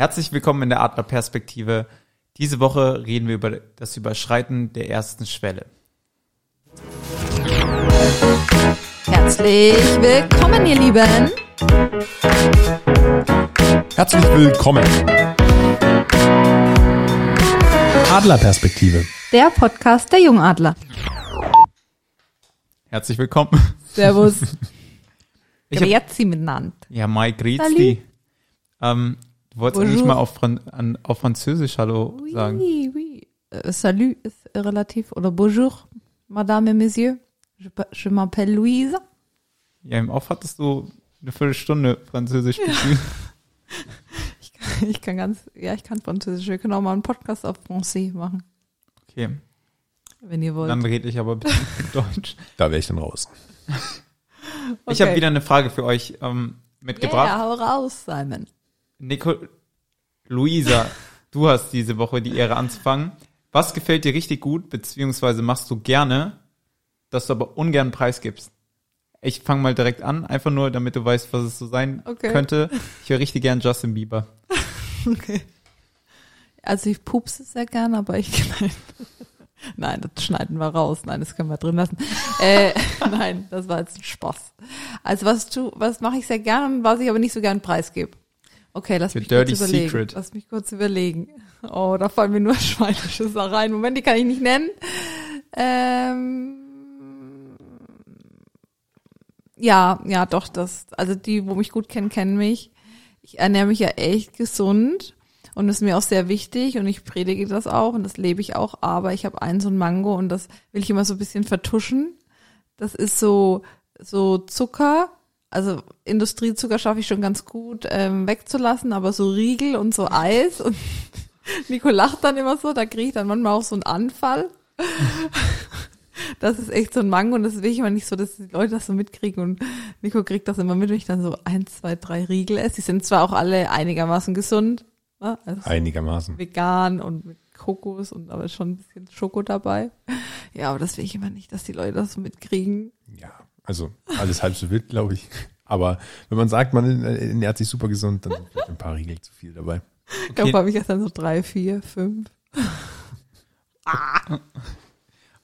Herzlich willkommen in der Adlerperspektive. Diese Woche reden wir über das Überschreiten der ersten Schwelle. Herzlich willkommen, ihr Lieben. Herzlich willkommen. Adlerperspektive. Der Podcast der Jungadler. Herzlich willkommen. Servus. Ich hab- Grüezi miteinander. Ja, Mai Salut. Grüezi. Ähm, du wolltest Bonjour. eigentlich mal auf, Fran an, auf Französisch Hallo sagen. Oui, oui. Äh, salut ist relativ. Oder bonjour, Madame et Messieurs. Je, je m'appelle Louise. Ja, im Off hattest du eine Viertelstunde Französisch betrieben. Ich kann, ich kann ganz, ja, ich kann Französisch. Wir können auch mal einen Podcast auf Français machen, Okay, wenn ihr wollt. dann rede ich aber ein bisschen Deutsch. Da wäre ich dann raus. Ich habe wieder eine Frage für euch ähm, mitgebracht. Yeah, hau raus, Simon. Nico, Luisa, du hast diese Woche die Ehre anzufangen. Was gefällt dir richtig gut, beziehungsweise machst du gerne, dass du aber ungern preisgibst? Ich fange mal direkt an, einfach nur, damit du weißt, was es so sein Okay. könnte. Ich höre richtig gern Justin Bieber. Okay. Also ich pupse sehr gern, aber ich nein. Nein, das schneiden wir raus. Nein, das können wir drin lassen. Äh, nein, das war jetzt ein Spaß. Also was tu, was mache ich sehr gern was ich aber nicht so gern preisgebe. Okay, lass mich dirty kurz überlegen. secret. Lass mich kurz überlegen. Oh, da fallen mir nur schweinische Sachen rein. Moment, die kann ich nicht nennen. Ähm, ja, ja, doch, das, also die, wo mich gut kennen, kennen mich. Ich ernähre mich ja echt gesund und das ist mir auch sehr wichtig und ich predige das auch und das lebe ich auch, aber ich habe einen so ein Mango und das will ich immer so ein bisschen vertuschen. Das ist so, so Zucker, also Industriezucker schaffe ich schon ganz gut ähm, wegzulassen, aber so Riegel und so Eis und Nico lacht dann immer so, da kriege ich dann manchmal auch so einen Anfall. Das ist echt so ein Mango und das will ich immer nicht so, dass die Leute das so mitkriegen und Nico kriegt das immer mit, wenn ich dann so eins, zwei, drei Riegel esse. Die sind zwar auch alle einigermaßen gesund, ne? also Einigermaßen. vegan und mit Kokos und aber schon ein bisschen Schoko dabei. Ja, aber das will ich immer nicht, dass die Leute das so mitkriegen. Ja, also alles halb so wild, glaube ich. Aber wenn man sagt, man ernährt sich super gesund, dann vielleicht ein paar Riegel zu viel dabei. Ich glaube, habe ich erst dann so drei, vier, fünf.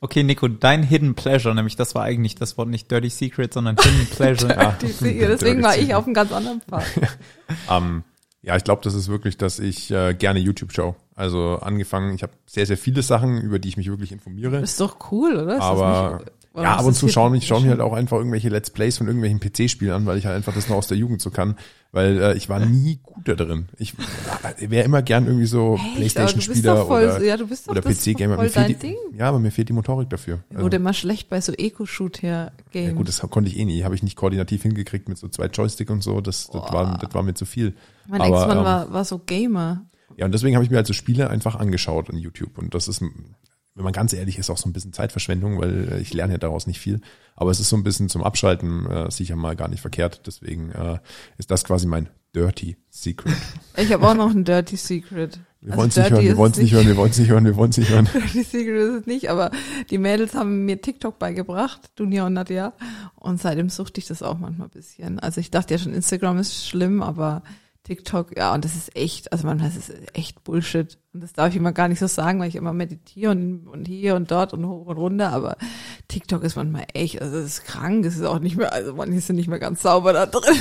Okay, Nico, dein Hidden Pleasure, nämlich das war eigentlich das Wort nicht Dirty Secret, sondern Hidden Pleasure. Ja. Die, deswegen war ich auf einem ganz anderen Pfad. Ähm, ja, ich glaube, das ist wirklich, dass ich äh, gerne YouTube schaue. Also angefangen, ich habe sehr, sehr viele Sachen, über die ich mich wirklich informiere. Ist doch cool, oder? Ist das Aber nicht- oder ja, ab und zu denn ich schaue mir halt auch einfach irgendwelche Let's Plays von irgendwelchen PC-Spielen an, weil ich halt einfach das noch aus der Jugend so kann. Weil äh, ich war nie gut da drin. Ich wäre immer gern irgendwie so Playstation-Spieler oder, ja, oder PC-Gamer. Ja, aber mir fehlt die Motorik dafür. Wurde immer schlecht bei so Eco-Shoot-Games. Ja gut, das konnte ich eh nie. Habe ich nicht koordinativ hingekriegt mit so zwei Joystick und so. Das, das, war, das war mir zu viel. mein aber, Ex-Mann ähm, war, war so Gamer. Ja, und deswegen habe ich mir also Spiele einfach angeschaut in YouTube. Und das ist, wenn man ganz ehrlich ist, auch so ein bisschen Zeitverschwendung, weil äh, ich lerne ja daraus nicht viel. Aber es ist so ein bisschen zum Abschalten äh, sicher mal gar nicht verkehrt. Deswegen äh, ist das quasi mein Dirty Secret. Ich habe auch noch ein Dirty Secret. Wir Also wollen es nicht hören, wir ist wollen es nicht hören, wir wollen es nicht hören, wir wollen es nicht hören. Dirty Secret ist es nicht, aber die Mädels haben mir TikTok beigebracht, Dunja und Nadja. Und seitdem suchte ich das auch manchmal ein bisschen. Also ich dachte ja schon, Instagram ist schlimm, aber TikTok, ja, und das ist echt, also man, das ist echt Bullshit. Und das darf ich immer gar nicht so sagen, weil ich immer meditiere und, und hier und dort und hoch und runter, aber TikTok ist manchmal echt, also es ist krank, es ist auch nicht mehr, also manche sind nicht mehr ganz sauber da drin.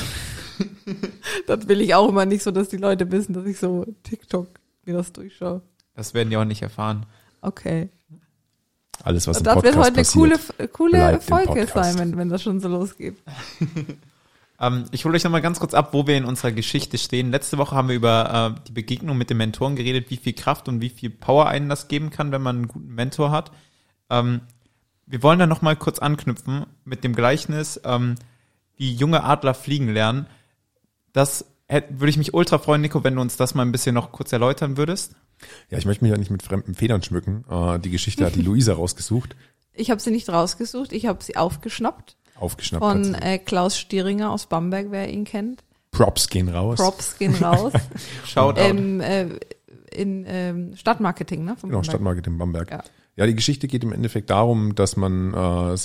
das will ich auch immer nicht so, dass die Leute wissen, dass ich so TikTok mir das durchschaue. Das werden die auch nicht erfahren. Okay. Alles, was im Das wird Podcast heute eine passiert. coole, coole Folge Podcast. sein, wenn, wenn das schon so losgeht. Ähm, ich hole euch nochmal ganz kurz ab, wo wir in unserer Geschichte stehen. Letzte Woche haben wir über äh, die Begegnung mit den Mentoren geredet, wie viel Kraft und wie viel Power einen das geben kann, wenn man einen guten Mentor hat. Ähm, wir wollen da nochmal kurz anknüpfen mit dem Gleichnis, ähm, wie junge Adler fliegen lernen. Das hätte, würde ich mich ultra freuen, Nico, wenn du uns das mal ein bisschen noch kurz erläutern würdest. Ja, ich möchte mich ja nicht mit fremden Federn schmücken. Äh, die Geschichte hat die Luisa rausgesucht, Ich habe sie nicht rausgesucht, ich habe sie aufgeschnappt aufgeschnappt. hat von äh, Klaus Stieringer aus Bamberg, wer ihn kennt. Props gehen raus. Props gehen raus. Shoutout. ähm, äh, in ähm, Stadtmarketing, ne? Von Genau, Bamberg. Stadtmarketing Bamberg. Ja. Ja. die Geschichte geht im Endeffekt darum, dass man äh,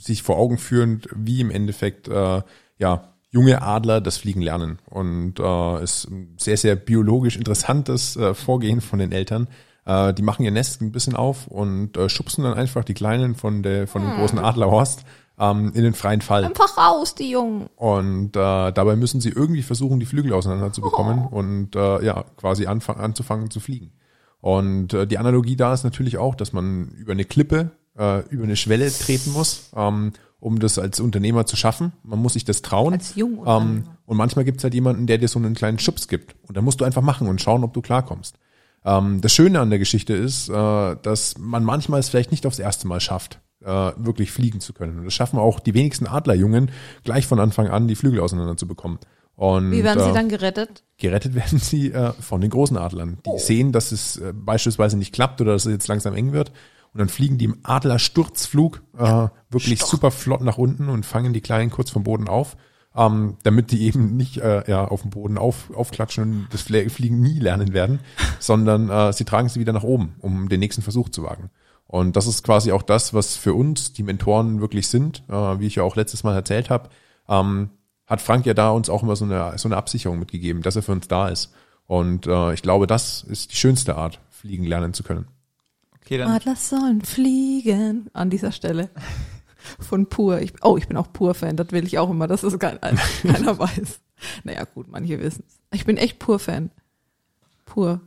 sich vor Augen führend, wie im Endeffekt äh, ja junge Adler das Fliegen lernen. Und äh, ist ein sehr, sehr biologisch interessantes äh, Vorgehen von den Eltern. Äh, die machen ihr Nest ein bisschen auf und äh, schubsen dann einfach die Kleinen von, der, von dem großen Adlerhorst ähm, in den freien Fall. Einfach raus, die Jungen. Und äh, dabei müssen sie irgendwie versuchen, die Flügel auseinander zu bekommen und äh, ja, quasi anfangen, anzufangen zu fliegen. Und äh, die Analogie da ist natürlich auch, dass man über eine Klippe, äh, über eine Schwelle treten muss, ähm, um das als Unternehmer zu schaffen. Man muss sich das trauen. Als Jungunternehmer. ähm, Und manchmal gibt's halt jemanden, der dir so einen kleinen Schubs gibt. Und da musst du einfach machen und schauen, ob du klarkommst. Ähm, das Schöne an der Geschichte ist, äh, dass man manchmal es vielleicht nicht aufs erste Mal schafft, äh, wirklich fliegen zu können. Und das schaffen auch die wenigsten Adlerjungen, gleich von Anfang an die Flügel auseinander zu bekommen. Und, Wie werden äh, sie dann gerettet? gerettet werden sie äh, von den großen Adlern. Die sehen, dass es äh, beispielsweise nicht klappt oder dass es jetzt langsam eng wird. Und dann fliegen die im Adlersturzflug äh, wirklich super flott nach unten und fangen die Kleinen kurz vom Boden auf, ähm, damit die eben nicht äh, ja, auf dem Boden auf, aufklatschen und das Fliegen nie lernen werden, sondern äh, sie tragen sie wieder nach oben, um den nächsten Versuch zu wagen. Und das ist quasi auch das, was für uns die Mentoren wirklich sind, äh, wie ich ja auch letztes Mal erzählt habe. Ähm, hat Frank ja da uns auch immer so eine, so eine Absicherung mitgegeben, dass er für uns da ist. Und äh, ich glaube, das ist die schönste Art, fliegen lernen zu können. Okay, dann Adler sollen fliegen. An dieser Stelle. Von Pur. Ich, oh, ich bin auch Pur-Fan. Das will ich auch immer, dass es kein, keiner weiß. Naja, gut, manche wissen es. Ich bin echt Pur-Fan. Pur.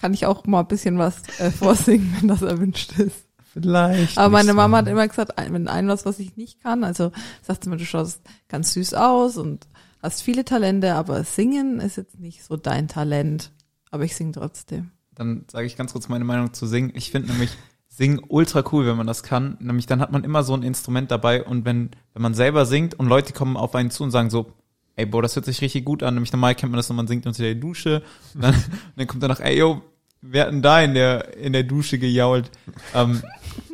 Kann ich auch mal ein bisschen was äh, vorsingen, wenn das erwünscht ist. Vielleicht. Aber meine Mama hat immer gesagt, wenn ein was, was ich nicht kann, also sagt sie mir, du schaust ganz süß aus und hast viele Talente, aber singen ist jetzt nicht so dein Talent. Aber ich singe trotzdem. dann sage ich ganz kurz meine Meinung zu Singen. Ich finde nämlich Singen ultra cool, wenn man das kann. Nämlich dann hat man immer so ein Instrument dabei und wenn, wenn man selber singt und Leute kommen auf einen zu und sagen so, ey, boah, das hört sich richtig gut an. Nämlich normal kennt man das, wenn man singt unter der Dusche. Und dann, und dann kommt danach, ey, yo, wer hat denn da in der, in der Dusche gejault? Ähm,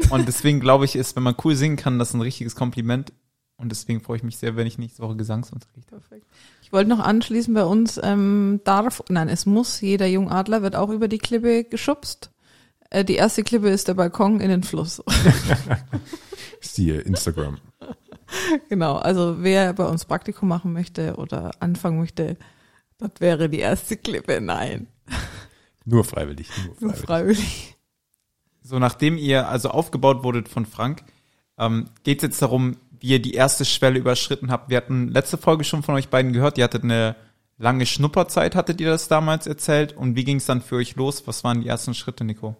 und deswegen glaube ich, ist, wenn man cool singen kann, das ein richtiges Kompliment. Und deswegen freue ich mich sehr, wenn ich nächste Woche Gesangsunterricht habe. Ich wollte noch anschließen, bei uns ähm, darf, nein, es muss, jeder Jungadler wird auch über die Klippe geschubst. Äh, die erste Klippe ist der Balkon in den Fluss. Siehe Instagram. genau, also wer bei uns Praktikum machen möchte oder anfangen möchte, das wäre die erste Klippe. Nein, Nur freiwillig. Nur nur freiwillig. freiwillig. So, nachdem ihr also aufgebaut wurdet von Frank, ähm, geht es jetzt darum, wie ihr die erste Schwelle überschritten habt. Wir hatten letzte Folge schon von euch beiden gehört, ihr hattet eine lange Schnupperzeit, hattet ihr das damals erzählt? Und wie ging es dann für euch los? Was waren die ersten Schritte, Nico?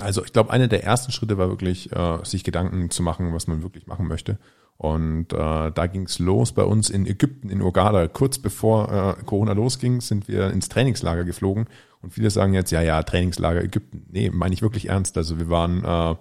Also ich glaube, einer der ersten Schritte war wirklich, äh, sich Gedanken zu machen, was man wirklich machen möchte. Und äh, da ging's los bei uns in Ägypten, in Uganda. Kurz bevor äh, Corona losging, sind wir ins Trainingslager geflogen. Und viele sagen jetzt, ja, ja, Trainingslager Ägypten. Nee, meine ich wirklich ernst. Also wir waren, äh,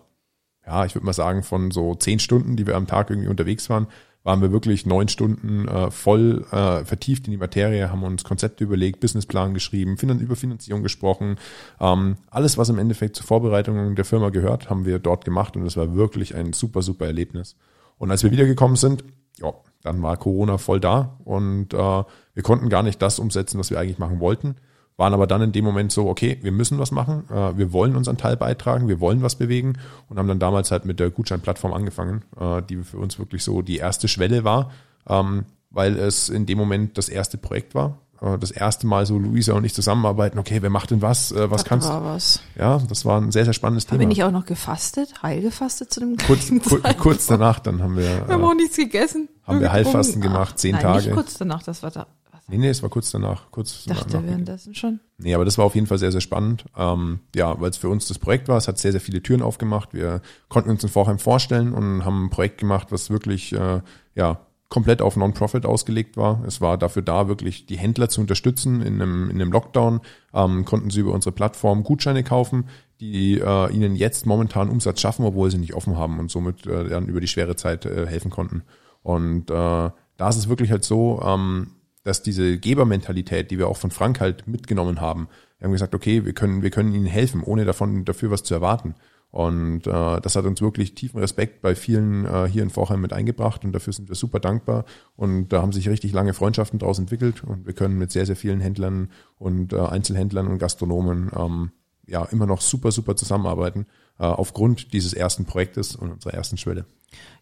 ja, ich würde mal sagen, von so zehn Stunden, die wir am Tag irgendwie unterwegs waren, waren wir wirklich neun Stunden äh, voll äh, vertieft in die Materie, haben uns Konzepte überlegt, Businessplan geschrieben, Finan über Finanzierung gesprochen. Ähm, alles, was im Endeffekt zur Vorbereitung der Firma gehört, haben wir dort gemacht und es war wirklich ein super, super Erlebnis. Und als wir wiedergekommen sind, ja, dann war Corona voll da und äh, wir konnten gar nicht das umsetzen, was wir eigentlich machen wollten waren aber dann in dem Moment so, okay, wir müssen was machen, äh, wir wollen unseren Teil beitragen, wir wollen was bewegen und haben dann damals halt mit der Gutscheinplattform angefangen, äh, die für uns wirklich so die erste Schwelle war, ähm, weil es in dem Moment das erste Projekt war. Äh, das erste Mal so Luisa und ich zusammenarbeiten, okay, wer macht denn was, äh, was Das kannst war was. Ja, das war ein sehr, sehr spannendes Habe Thema. ich auch noch gefastet, heil gefastet zu dem Kurz, kur, kurz danach, dann haben wir, Wir haben äh, auch nichts gegessen. haben wir Heilfasten gemacht, zehn nein, Tage. Nicht kurz danach, das war da. Nee, nee, es war kurz danach, kurz ich dachte danach. währenddessen schon. Nee, aber das war auf jeden Fall sehr, sehr spannend. Ähm, ja, weil es für uns das Projekt war. Es hat sehr, sehr viele Türen aufgemacht. Wir konnten uns in Vorheim vorstellen und haben ein Projekt gemacht, was wirklich äh, ja komplett auf Non-Profit ausgelegt war. Es war dafür da, wirklich die Händler zu unterstützen in einem, in einem Lockdown. Ähm, konnten sie über unsere Plattform Gutscheine kaufen, die äh, ihnen jetzt momentan Umsatz schaffen, obwohl sie nicht offen haben und somit äh, dann über die schwere Zeit äh, helfen konnten. Und äh, da ist es wirklich halt so, ähm, dass diese Gebermentalität, die wir auch von Frank halt mitgenommen haben, wir haben gesagt, okay, wir können, wir können ihnen helfen, ohne davon dafür was zu erwarten. Und äh, das hat uns wirklich tiefen Respekt bei vielen äh, hier in Vorheim mit eingebracht und dafür sind wir super dankbar. Und da haben sich richtig lange Freundschaften daraus entwickelt und wir können mit sehr, sehr vielen Händlern und äh, Einzelhändlern und Gastronomen ähm, ja immer noch super, super zusammenarbeiten, äh, aufgrund dieses ersten Projektes und unserer ersten Schwelle.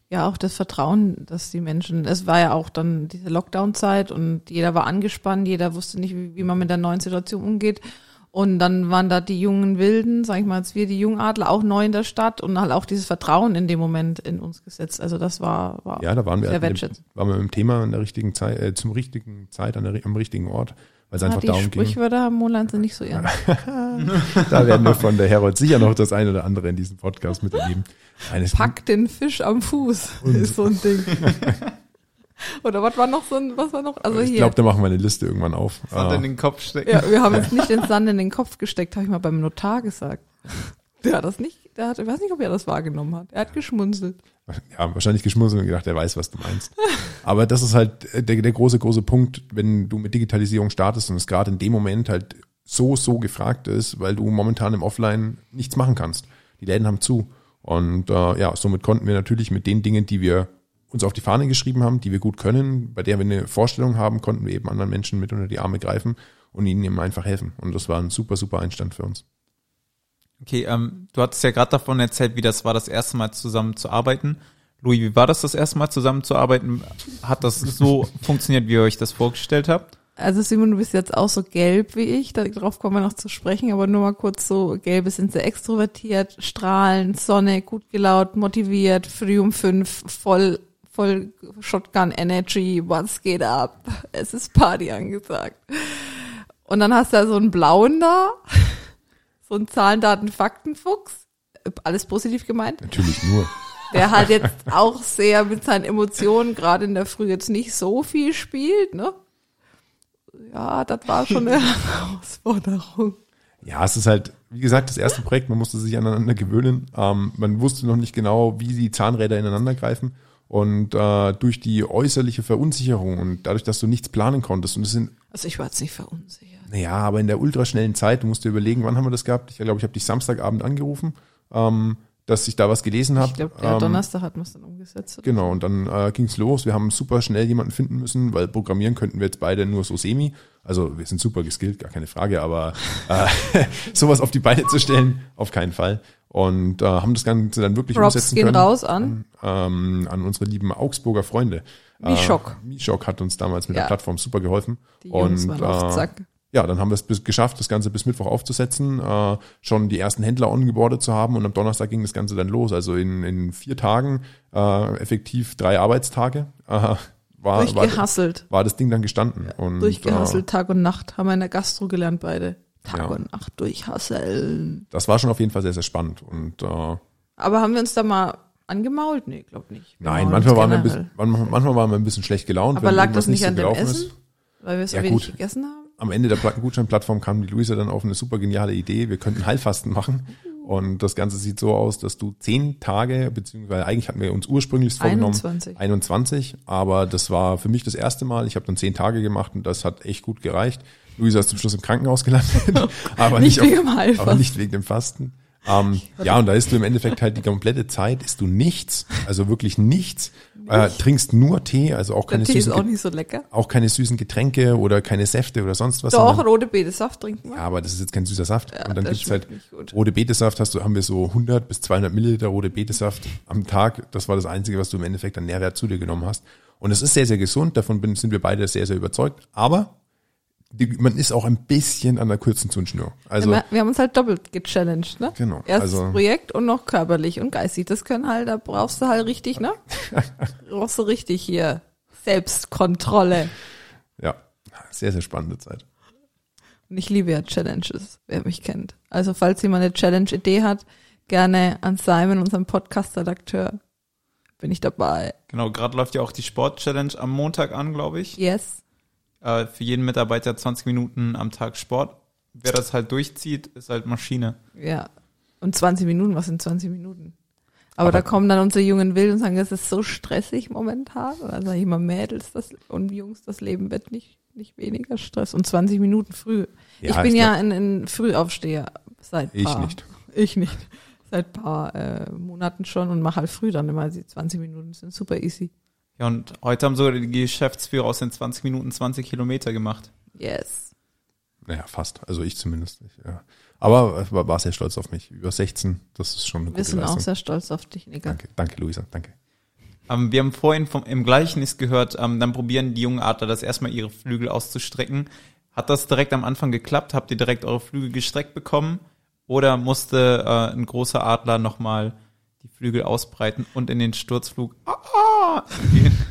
Ja, auch das Vertrauen, dass die Menschen, es war ja auch dann diese Lockdown-Zeit und jeder war angespannt, jeder wusste nicht, wie, wie man mit der neuen Situation umgeht. Und dann waren da die jungen Wilden, sag ich mal, als wir die Jungadler auch neu in der Stadt und halt auch dieses Vertrauen in dem Moment in uns gesetzt. Also das war, war Ja, da waren wir, sehr halt wertschätzend. waren wir dem Thema an der richtigen Zeit, äh, zum richtigen Zeit, an der, am richtigen Ort, weil es Ja, einfach die darum ging. Sprichwörter haben Moland sind nicht so ernst. Da werden wir von der Herold sicher noch das eine oder andere in diesem Podcast miterleben. Eines Pack den Fisch am Fuß ist so ein Ding. Oder was war noch so ein, was war noch? Also ich glaube, da machen wir eine Liste irgendwann auf. Sand Ah, in den Kopf stecken. ja, wir haben uns nicht den Sand in den Kopf gesteckt, habe ich mal beim Notar gesagt. Der hat das nicht, der hat, ich weiß nicht, ob er das wahrgenommen hat. Er hat geschmunzelt. ja, wahrscheinlich geschmunzelt und gedacht, er weiß, was du meinst. Aber das ist halt der, der große, große Punkt, wenn du mit Digitalisierung startest und es gerade in dem Moment halt so, so gefragt ist, weil du momentan im Offline nichts machen kannst. Die Läden haben zu. Und äh, ja, somit konnten wir natürlich mit den Dingen, die wir uns auf die Fahne geschrieben haben, die wir gut können, bei der wir eine Vorstellung haben, konnten wir eben anderen Menschen mit unter die Arme greifen und ihnen eben einfach helfen. Und das war ein super, super Einstand für uns. Okay, ähm, du hattest ja gerade davon erzählt, wie das war, das erste Mal zusammen zu arbeiten. Louis, wie war das, das erste Mal zusammen zu arbeiten? Hat das so funktioniert, wie ihr euch das vorgestellt habt? Also Simon, du bist jetzt auch so gelb wie ich, darauf kommen wir noch zu sprechen, aber nur mal kurz so, gelbe sind sehr extrovertiert, strahlend, Sonne, gut gelaunt, motiviert, früh um fünf, voll, voll Shotgun Energy, was geht ab? Es ist Party angesagt. Und dann hast du da so einen blauen da, so einen Zahlen, Daten, Faktenfuchs, alles positiv gemeint, Natürlich nur. der halt jetzt auch sehr mit seinen Emotionen gerade in der Früh jetzt nicht so viel spielt, ne? Ja, das war schon eine Herausforderung. Ja, es ist halt, wie gesagt, das erste Projekt, man musste sich aneinander gewöhnen. Ähm, man wusste noch nicht genau, wie die Zahnräder ineinander greifen. Und äh, durch die äußerliche Verunsicherung und dadurch, dass du nichts planen konntest, und es sind, Also ich war jetzt nicht verunsichert. naja, aber in der ultraschnellen Zeit, du musst dir überlegen, wann haben wir das gehabt? Ich glaube, ich habe dich Samstagabend angerufen, ähm, dass ich da was gelesen habe. Ich glaube, der ähm, Donnerstag hat man es dann umgesetzt. oder? Genau, und dann äh, ging's los. Wir haben super schnell jemanden finden müssen, weil programmieren könnten wir jetzt beide nur so semi. Also wir sind super geskillt, gar keine Frage, aber äh, sowas auf die Beine zu stellen, auf keinen Fall. Und äh, haben das Ganze dann wirklich Props umsetzen gehen können. raus an. Ähm, an unsere lieben Augsburger Freunde. Mishok. Äh, Mishok hat uns damals mit Ja. der Plattform super geholfen. Die Jungs und waren auf äh, Zack. Ja, dann haben wir es bis, geschafft, das Ganze bis Mittwoch aufzusetzen, äh, schon die ersten Händler ongeboardet zu haben und am Donnerstag ging das Ganze dann los. Also in, in vier Tagen, äh, effektiv drei Arbeitstage, äh, war, war, Durchgehasselt. war das Ding dann gestanden. und, Durchgehasselt, Tag und Nacht. Haben wir in der Gastro gelernt beide. Tag Ja. und Nacht durchhasseln. Äh, das war schon auf jeden Fall sehr, sehr spannend. Und äh, Aber haben wir uns da mal angemault? Nee, glaub nicht. Wir nein, maulen manchmal waren, wir ein bisschen, manchmal, waren wir ein bisschen schlecht gelaunt. Aber lag das nicht an dem Essen? Weil wir so Ja, wenig gut. gegessen haben? Am Ende der Plattengutscheinplattform kam die Luisa dann auf eine super geniale Idee. Wir könnten Heilfasten machen. Und das Ganze sieht so aus, dass du zehn Tage, beziehungsweise eigentlich hatten wir uns ursprünglich vorgenommen, 21. 21, aber das war für mich das erste Mal. Ich habe dann zehn Tage gemacht und das hat echt gut gereicht. Luisa ist zum Schluss im Krankenhaus gelandet, aber Nicht nicht, wegen auf, aber nicht wegen dem Fasten. Ähm, ja, und da isst du im Endeffekt halt die komplette Zeit, isst du nichts, also wirklich nichts, äh, trinkst nur Tee, also auch Der keine Tee ist süßen auch nicht so lecker. auch keine süßen Getränke oder keine Säfte oder sonst was. Doch, sondern- rote Betesaft trinken wir. ja, aber das ist jetzt kein süßer Saft. Ja, und dann gibt's halt rote Betesaft, hast du, haben wir so 100 bis 200 Milliliter rote Betesaft am Tag. Das war das Einzige, was du im Endeffekt an Nährwert zu dir genommen hast. Und es ist sehr, sehr gesund. Davon sind wir beide sehr, sehr überzeugt. Aber die, man ist auch ein bisschen an der kurzen Zündschnur. Also, wir, wir haben uns halt doppelt gechallenged, ne? Genau, Erstes also- Projekt und noch körperlich und geistig. Das können halt, da brauchst du halt richtig, ne? brauchst du richtig hier Selbstkontrolle. ja, sehr, sehr spannende Zeit. Und ich liebe ja Challenges, wer mich kennt. Also falls jemand eine Challenge-Idee hat, gerne an Simon, unseren Podcast-Redakteur. Bin ich dabei. Genau, gerade läuft ja auch die Sport-Challenge am Montag an, glaube ich. Yes. Äh, für jeden Mitarbeiter 20 Minuten am Tag Sport. Wer das halt durchzieht, ist halt Maschine. Ja. Und 20 Minuten, was sind 20 Minuten? Aber, Aber- da kommen dann unsere jungen Wild und sagen, das ist so stressig momentan. Und dann sage ich immer, Mädels das, und Jungs, das Leben wird nicht, nicht weniger Stress. Und 20 Minuten früh. Ja, ich bin ich ja ein, ein Frühaufsteher seit Ich paar, nicht. Ich nicht. Seit paar äh, Monaten schon und mache halt früh dann immer die 20 Minuten. sind super easy. Ja, und heute haben sogar die Geschäftsführer aus den 20 Minuten 20 Kilometer gemacht. Yes. Naja, fast. Also ich zumindest nicht. Ja. Aber ich war, war sehr stolz auf mich. Über 16, das ist schon eine Wir gute sind auch Leistung. sehr stolz auf dich, Nika. Danke, danke, Luisa, danke. Ähm, wir haben vorhin vom, im Gleichnis gehört, ähm, dann probieren die jungen Adler das erstmal ihre Flügel auszustrecken. Hat das direkt am Anfang geklappt? Habt ihr direkt eure Flügel gestreckt bekommen? Oder musste äh, ein großer Adler nochmal die Flügel ausbreiten und in den Sturzflug ah, gehen?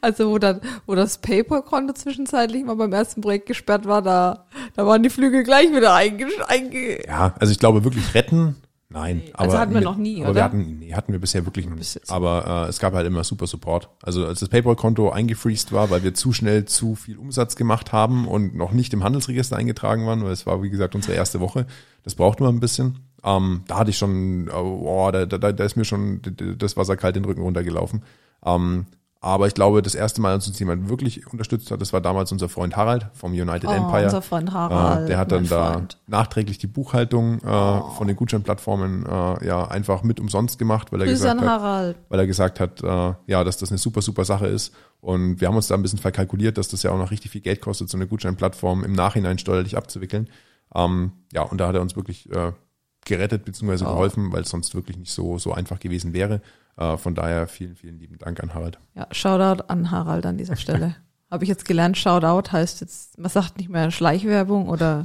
Also wo, dann, wo das PayPal-Konto zwischenzeitlich mal beim ersten Projekt gesperrt war, da, da waren die Flügel gleich wieder einge... einge Ja, also ich glaube wirklich retten, nein. Also aber hatten wir noch nie, aber oder? Wir hatten, nee, hatten wir bisher wirklich noch Bis nicht. Aber äh, es gab halt immer super Support. Also als das PayPal-Konto eingefreezed war, weil wir zu schnell zu viel Umsatz gemacht haben und noch nicht im Handelsregister eingetragen waren, weil es war, wie gesagt, unsere erste Woche. Das braucht man ein bisschen. Ähm, da hatte ich schon, oh, da, da, da ist mir schon das Wasser kalt den Rücken runtergelaufen. Ähm, aber ich glaube, das erste Mal, als uns jemand wirklich unterstützt hat, das war damals unser Freund Harald vom United Oh, Empire. unser Freund Harald, Äh, der hat dann da Freund. nachträglich die Buchhaltung äh, von den Gutscheinplattformen äh, ja einfach mit umsonst gemacht, weil er Grüße gesagt hat, Harald. weil er gesagt hat, äh, ja, dass das eine super, super Sache ist. Und wir haben uns da ein bisschen verkalkuliert, dass das ja auch noch richtig viel Geld kostet, so eine Gutscheinplattform im Nachhinein steuerlich abzuwickeln. Ähm, ja, und da hat er uns wirklich äh, gerettet bzw. Oh. geholfen, weil es sonst wirklich nicht so, so einfach gewesen wäre. Äh, von daher vielen, vielen lieben Dank an Harald. Ja, Shoutout an Harald an dieser Stelle. Habe ich jetzt gelernt, Shoutout heißt jetzt, man sagt nicht mehr Schleichwerbung oder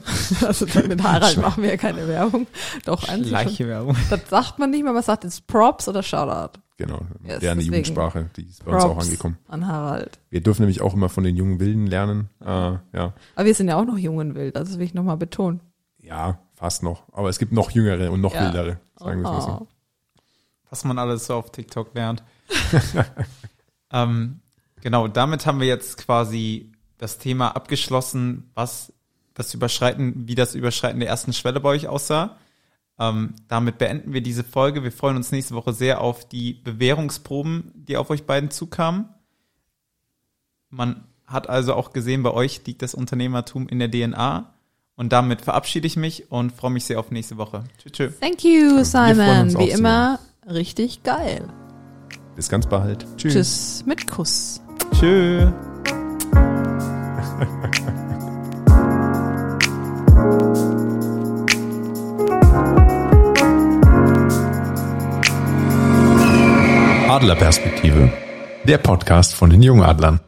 also mit Harald machen wir ja keine Werbung. Doch, eigentlich schon. Gleiche Werbung. Das sagt man nicht mehr, man sagt jetzt Props oder Shoutout. Genau, Yes, deswegen. Jugendsprache, die ist bei uns auch Props angekommen. an Harald. Wir dürfen nämlich auch immer von den jungen Wilden lernen. Äh, ja, Aber wir sind ja auch noch jung und wild, also das will ich nochmal betonen. ja, fast noch. Aber es gibt noch jüngere und noch Ja. wildere, sagen wir es mal so. Oh. was man alles so auf TikTok lernt. ähm, genau, damit haben wir jetzt quasi das Thema abgeschlossen, was das Überschreiten, wie das Überschreiten der ersten Schwelle bei euch aussah. Ähm, damit beenden wir diese Folge. Wir freuen uns nächste Woche sehr auf die Bewährungsproben, die auf euch beiden zukamen. Man hat also auch gesehen, bei euch liegt das Unternehmertum in der DNA. Und damit verabschiede ich mich und freue mich sehr auf nächste Woche. Tschüss. tschüss. Thank you, freuen Simon. Wie immer, richtig geil. Bis ganz bald. Tschüss. Tschüss mit Kuss. Tschüss. Adlerperspektive. Der Podcast von den Jungadlern.